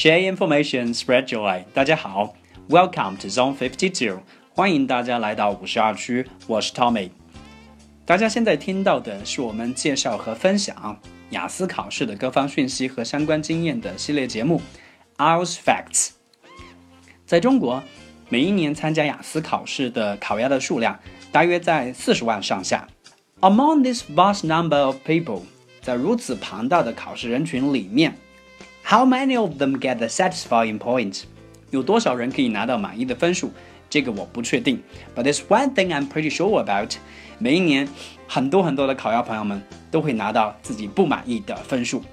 Share information, spread joy。大家好，Welcome to Zone Fifty Two，欢迎大家来到五十二区，我是 Tommy。大家现在听到的是我们介绍和分享雅思考试的各方讯息和相关经验的系列节目 IELTS Facts。在中国，每一年参加雅思考试的考鸭的数量大约在四十万上下。Among this vast number of people，在如此庞大的考试人群里面。How many of them get the satisfying point？有多少人可以拿到满意的分数？这个我不确定。But there's one thing I'm pretty sure about。每一年，很多很多的考鸭朋友们都会拿到自己不满意的分数。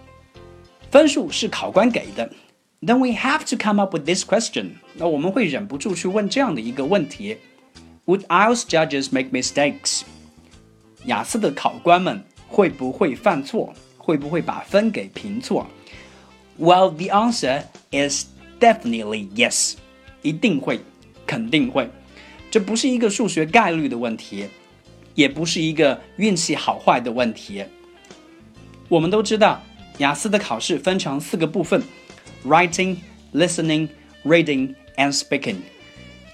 分数是考官给的。Then we have to come up with this question。那我们会忍不住去问这样的一个问题：Would IELTS judges make mistakes？雅思的考官们会不会犯错？会不会把分给评错 ？Well, the answer is definitely yes，一定会，肯定会。这不是一个数学概率的问题，也不是一个运气好坏的问题。我们都知道，雅思的考试分成四个部分：writing、listening、reading and speaking。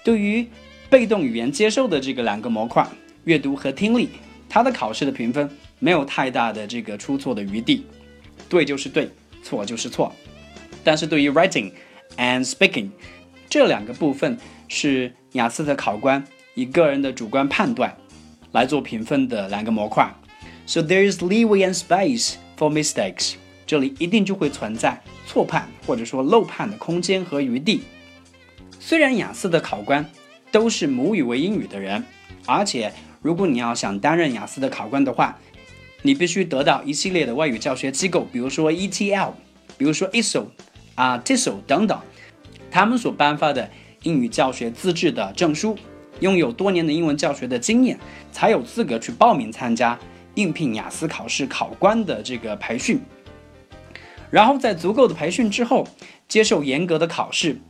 对于被动语言接受的这个两个模块，阅读和听力，它的考试的评分没有太大的这个出错的余地，对就是对。错就是错，但是对于 writing and speaking 这两个部分是雅思的考官以个人的主观判断来做评分的两个模块，so there is leeway and space for mistakes，这里一定就会存在错判或者说漏判的空间和余地。虽然雅思的考官都是母语为英语的人，而且如果你要想担任雅思的考官的话，你必须得到一系列的外语教学机构，比如说 ETL，比如说 ISO 啊 TISO 等等，他们所颁发的英语教学资质的证书，拥有多年的英文教学的经验，才有资格去报名参加应聘雅思考试考官的这个培训。然后在足够的培训之后，接受严格的考试，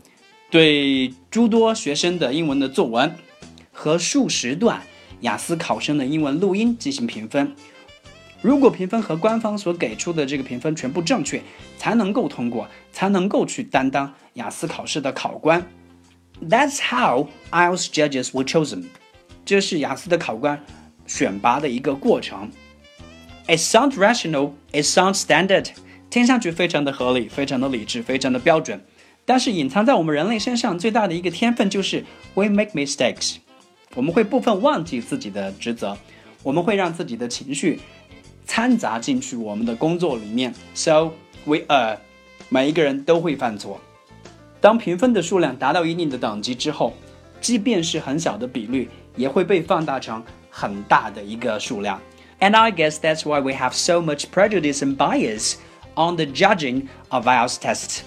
对诸多学生的英文的作文和数十段雅思考生的英文录音进行评分。如果评分和官方所给出的这个评分全部正确，才能够通过，才能够去担当雅思考试的考官。That's how IELTS judges were chosen。这是雅思的考官选拔的一个过程。It sounds rational, it sounds standard。听上去非常的合理，非常的理智，非常的标准。但是隐藏在我们人类身上最大的一个天分就是 we make mistakes。我们会部分忘记自己的职责，我们会让自己的情绪。掺杂进去我们的工作里面，so we are，每一个人都会犯错。当评分的数量达到一定的等级之后，即便是很小的比率，也会被放大成很大的一个数量。And I guess that's why we have so much prejudice and bias on the judging of IELTS tests。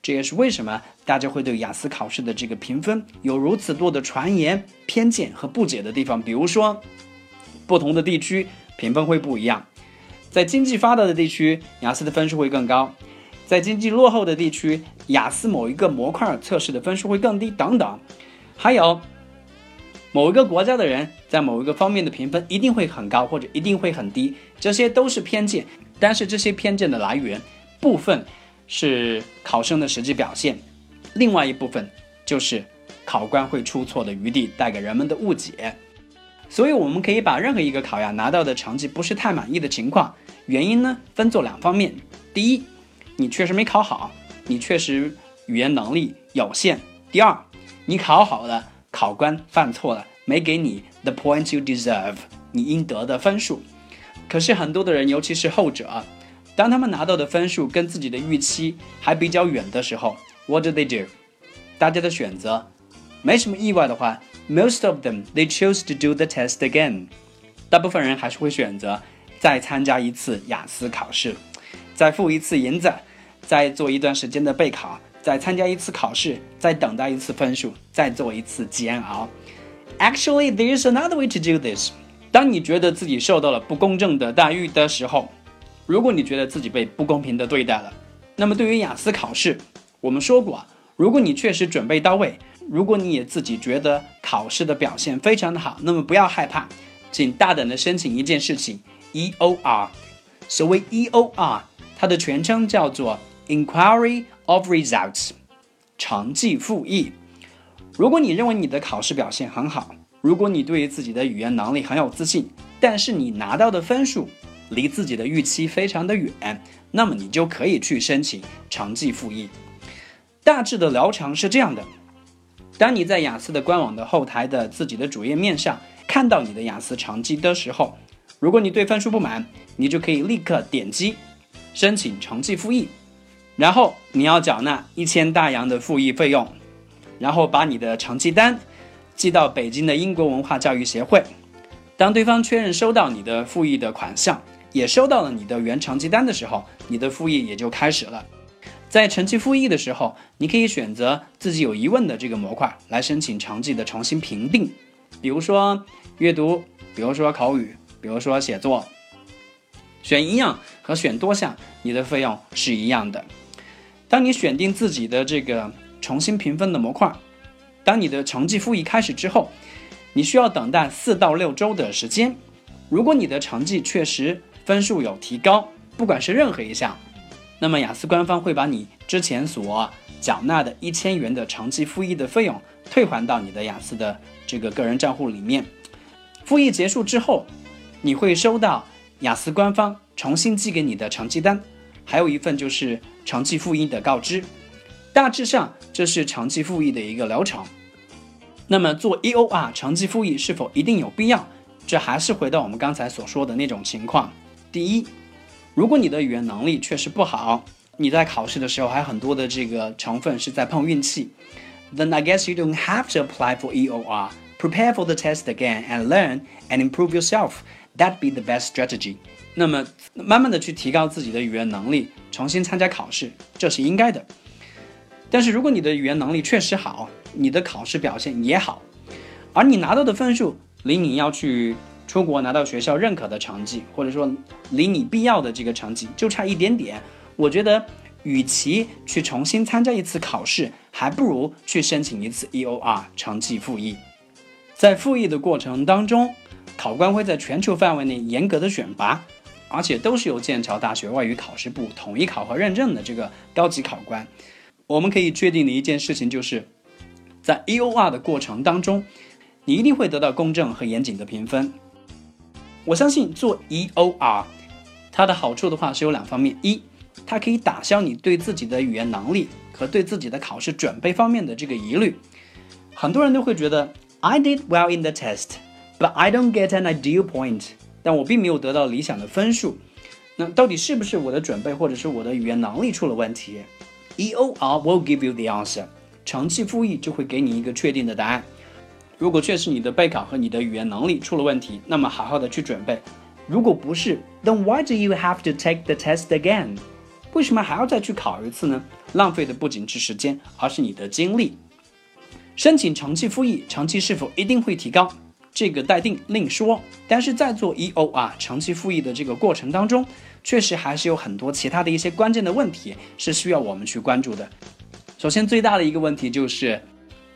这也是为什么大家会对雅思考试的这个评分有如此多的传言、偏见和不解的地方。比如说，不同的地区评分会不一样。在经济发达的地区，雅思的分数会更高；在经济落后的地区，雅思某一个模块测试的分数会更低，等等。还有，某一个国家的人在某一个方面的评分一定会很高，或者一定会很低，这些都是偏见。但是这些偏见的来源，部分是考生的实际表现，另外一部分就是考官会出错的余地，带给人们的误解。所以我们可以把任何一个考呀拿到的成绩不是太满意的情况，原因呢分作两方面：第一，你确实没考好，你确实语言能力有限；第二，你考好了，考官犯错了，没给你 the point you deserve，你应得的分数。可是很多的人，尤其是后者，当他们拿到的分数跟自己的预期还比较远的时候，what do they do？大家的选择，没什么意外的话。Most of them they choose to do the test again。大部分人还是会选择再参加一次雅思考试，再付一次银子，再做一段时间的备考，再参加一次考试，再等待一次分数，再做一次煎熬。Actually, there is another way to do this。当你觉得自己受到了不公正的待遇的时候，如果你觉得自己被不公平的对待了，那么对于雅思考试，我们说过，如果你确实准备到位。如果你也自己觉得考试的表现非常的好，那么不要害怕，请大胆的申请一件事情，EOR。所谓 EOR，它的全称叫做 Inquiry of results，成绩复议。如果你认为你的考试表现很好，如果你对于自己的语言能力很有自信，但是你拿到的分数离自己的预期非常的远，那么你就可以去申请成绩复议。大致的流程是这样的：当你在雅思的官网的后台的自己的主页面上看到你的雅思成绩的时候，如果你对分数不满，你就可以立刻点击申请成绩复议，然后你要缴纳一千大洋的复议费用，然后把你的成绩单寄到北京的英国文化教育协会。当对方确认收到你的复议的款项，也收到了你的原成绩单的时候，你的复议也就开始了。在成绩复议的时候，你可以选择自己有疑问的这个模块来申请成绩的重新评定，比如说阅读，比如说口语，比如说写作。选一样和选多项，你的费用是一样的。当你选定自己的这个重新评分的模块，当你的成绩复议开始之后，你需要等待四到六周的时间。如果你的成绩确实分数有提高，不管是任何一项，那么雅思官方会把你之前所缴纳的一千元的长期复议的费用退还到你的雅思的这个个人账户里面。复议结束之后，你会收到。雅思官方重新寄给你的成绩单，还有一份就是成绩复议的告知。大致上，这是成绩复议的一个流程。那么做 EOR 成绩复议是否一定有必要？这还是回到我们刚才所说的那种情况。第一，如果你的语言能力确实不好，你在考试的时候还很多的这个成分是在碰运气，then I guess you don't have to apply for EOR. Prepare for the test again and learn and improve yourself. That be the best strategy。那么，慢慢的去提高自己的语言能力，重新参加考试，这是应该的。但是，如果你的语言能力确实好，你的考试表现也好，而你拿到的分数离你要去出国拿到学校认可的成绩，或者说离你必要的这个成绩就差一点点，我觉得，与其去重新参加一次考试，还不如去申请一次 EOR 成绩复议。在复议的过程当中。考官会在全球范围内严格的选拔，而且都是由剑桥大学外语考试部统一考核认证的这个高级考官。我们可以确定的一件事情就是，在 EOR 的过程当中，你一定会得到公正和严谨的评分。我相信做 EOR，它的好处的话是有两方面：一，它可以打消你对自己的语言能力和对自己的考试准备方面的这个疑虑。很多人都会觉得 I did well in the test。But I don't get an ideal point，但我并没有得到理想的分数。那到底是不是我的准备，或者是我的语言能力出了问题？EOR will give you the answer，成绩复议就会给你一个确定的答案。如果确实你的备考和你的语言能力出了问题，那么好好的去准备。如果不是，then why do you have to take the test again？为什么还要再去考一次呢？浪费的不仅是时间，而是你的精力。申请长期复议，长期是否一定会提高？这个待定另说，但是在做 EOR 长期复议的这个过程当中，确实还是有很多其他的一些关键的问题是需要我们去关注的。首先，最大的一个问题就是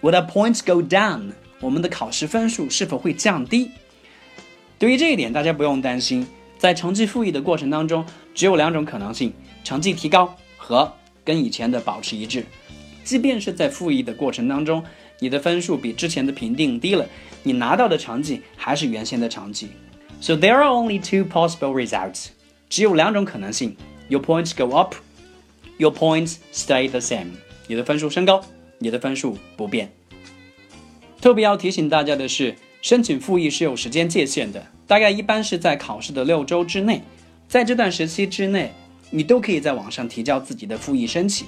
，Would points go down？我们的考试分数是否会降低？对于这一点，大家不用担心，在成绩复议的过程当中，只有两种可能性：成绩提高和跟以前的保持一致。即便是在复议的过程当中，你的分数比之前的评定低了，你拿到的成绩还是原先的成绩。So there are only two possible results，只有两种可能性：Your points go up，Your points stay the same。你的分数升高，你的分数不变。特别要提醒大家的是，申请复议是有时间界限的，大概一般是在考试的六周之内。在这段时期之内，你都可以在网上提交自己的复议申请。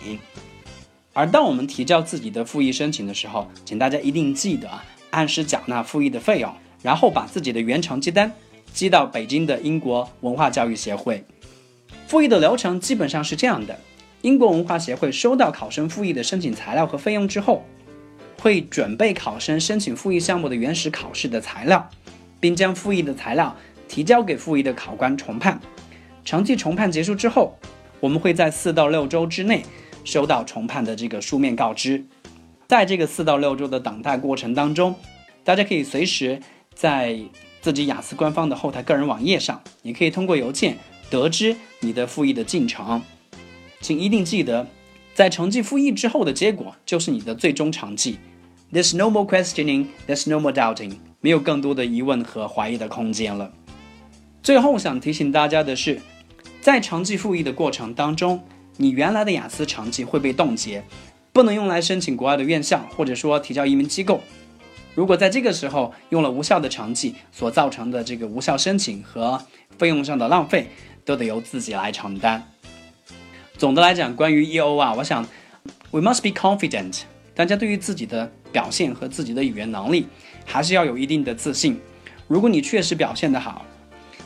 而当我们提交自己的复议申请的时候，请大家一定记得，按时缴纳复议的费用，然后把自己的原成绩单寄到北京的英国文化教育协会。复议的流程基本上是这样的：英国文化协会收到考生复议的申请材料和费用之后，会准备考生申请复议项目的原始考试的材料，并将复议的材料提交给复议的考官重判。成绩重判结束之后，我们会在四到六周之内。收到重判的这个书面告知，在这个四到六周的等待过程当中，大家可以随时在自己雅思官方的后台个人网页上，也可以通过邮件得知你的复议的进程。请一定记得在成绩复议之后的结果就是你的最终成绩。There's no more questioning, there's no more doubting，没有更多的疑问和怀疑的空间了。最后想提醒大家的是，在成绩复议的过程当中，你原来的雅思成绩会被冻结，不能用来申请国外的院校，或者说提交移民机构。如果在这个时候用了无效的成绩，所造成的这个无效申请和费用上的浪费，都得由自己来承担。总的来讲，关于 EO 啊，我想，we must be confident。大家对于自己的表现和自己的语言能力，还是要有一定的自信。如果你确实表现得好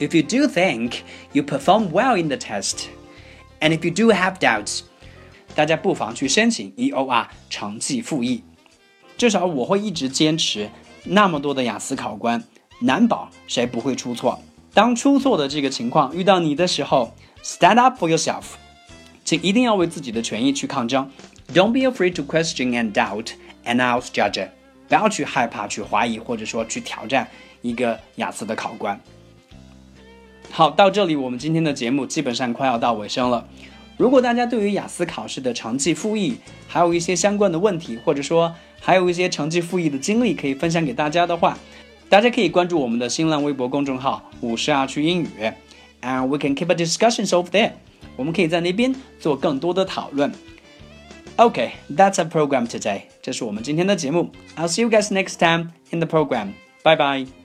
，if you do think you perform well in the test，and if you do have doubts，大家不妨去申请 EOR 成绩复议。至少我会一直坚持，那么多的雅思考官，难保谁不会出错。当出错的这个情况遇到你的时候，stand up for yourself。请一定要为自己的权益去抗争。Don't be afraid to question and doubt an IELTS judge。不要去害怕、去怀疑，或者说去挑战一个雅思的考官。好，到这里我们今天的节目基本上快要到尾声了。如果大家对于雅思考试的成绩复议还有一些相关的问题，或者说还有一些成绩复议的经历可以分享给大家的话，大家可以关注我们的新浪微博公众号“五十二区英语 ”，and we can keep a discussion over there。我们可以在那边做更多的讨论。Okay, that's our program today. 这是我们今天的节目。I'll see you guys next time in the program. Bye bye.